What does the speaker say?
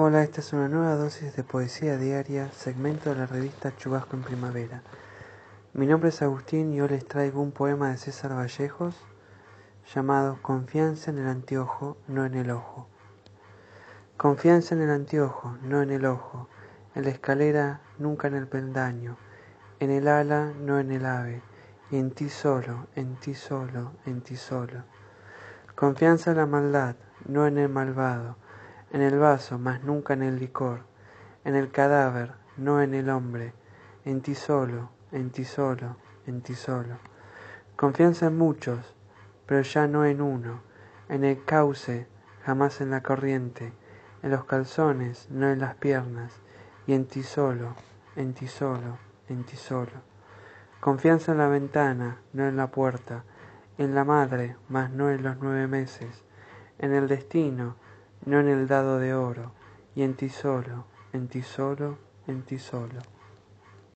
Hola, esta es una nueva dosis de poesía diaria, segmento de la revista Chubasco en Primavera. Mi nombre es Agustín y hoy les traigo un poema de César Vallejos llamado Confianza en el anteojo, no en el ojo. Confianza en el anteojo, no en el ojo, en la escalera, nunca en el peldaño, en el ala, no en el ave, en ti solo, en ti solo, en ti solo. Confianza en la maldad, no en el malvado, en el vaso, mas nunca en el licor, en el cadáver, no en el hombre, en ti solo, en ti solo, en ti solo. Confianza en muchos, pero ya no en uno, en el cauce, jamás en la corriente, en los calzones, no en las piernas, y en ti solo, en ti solo, en ti solo. Confianza en la ventana, no en la puerta, en la madre, mas no en los nueve meses, en el destino, no en el dado de oro, y en ti solo, en ti solo, en ti solo.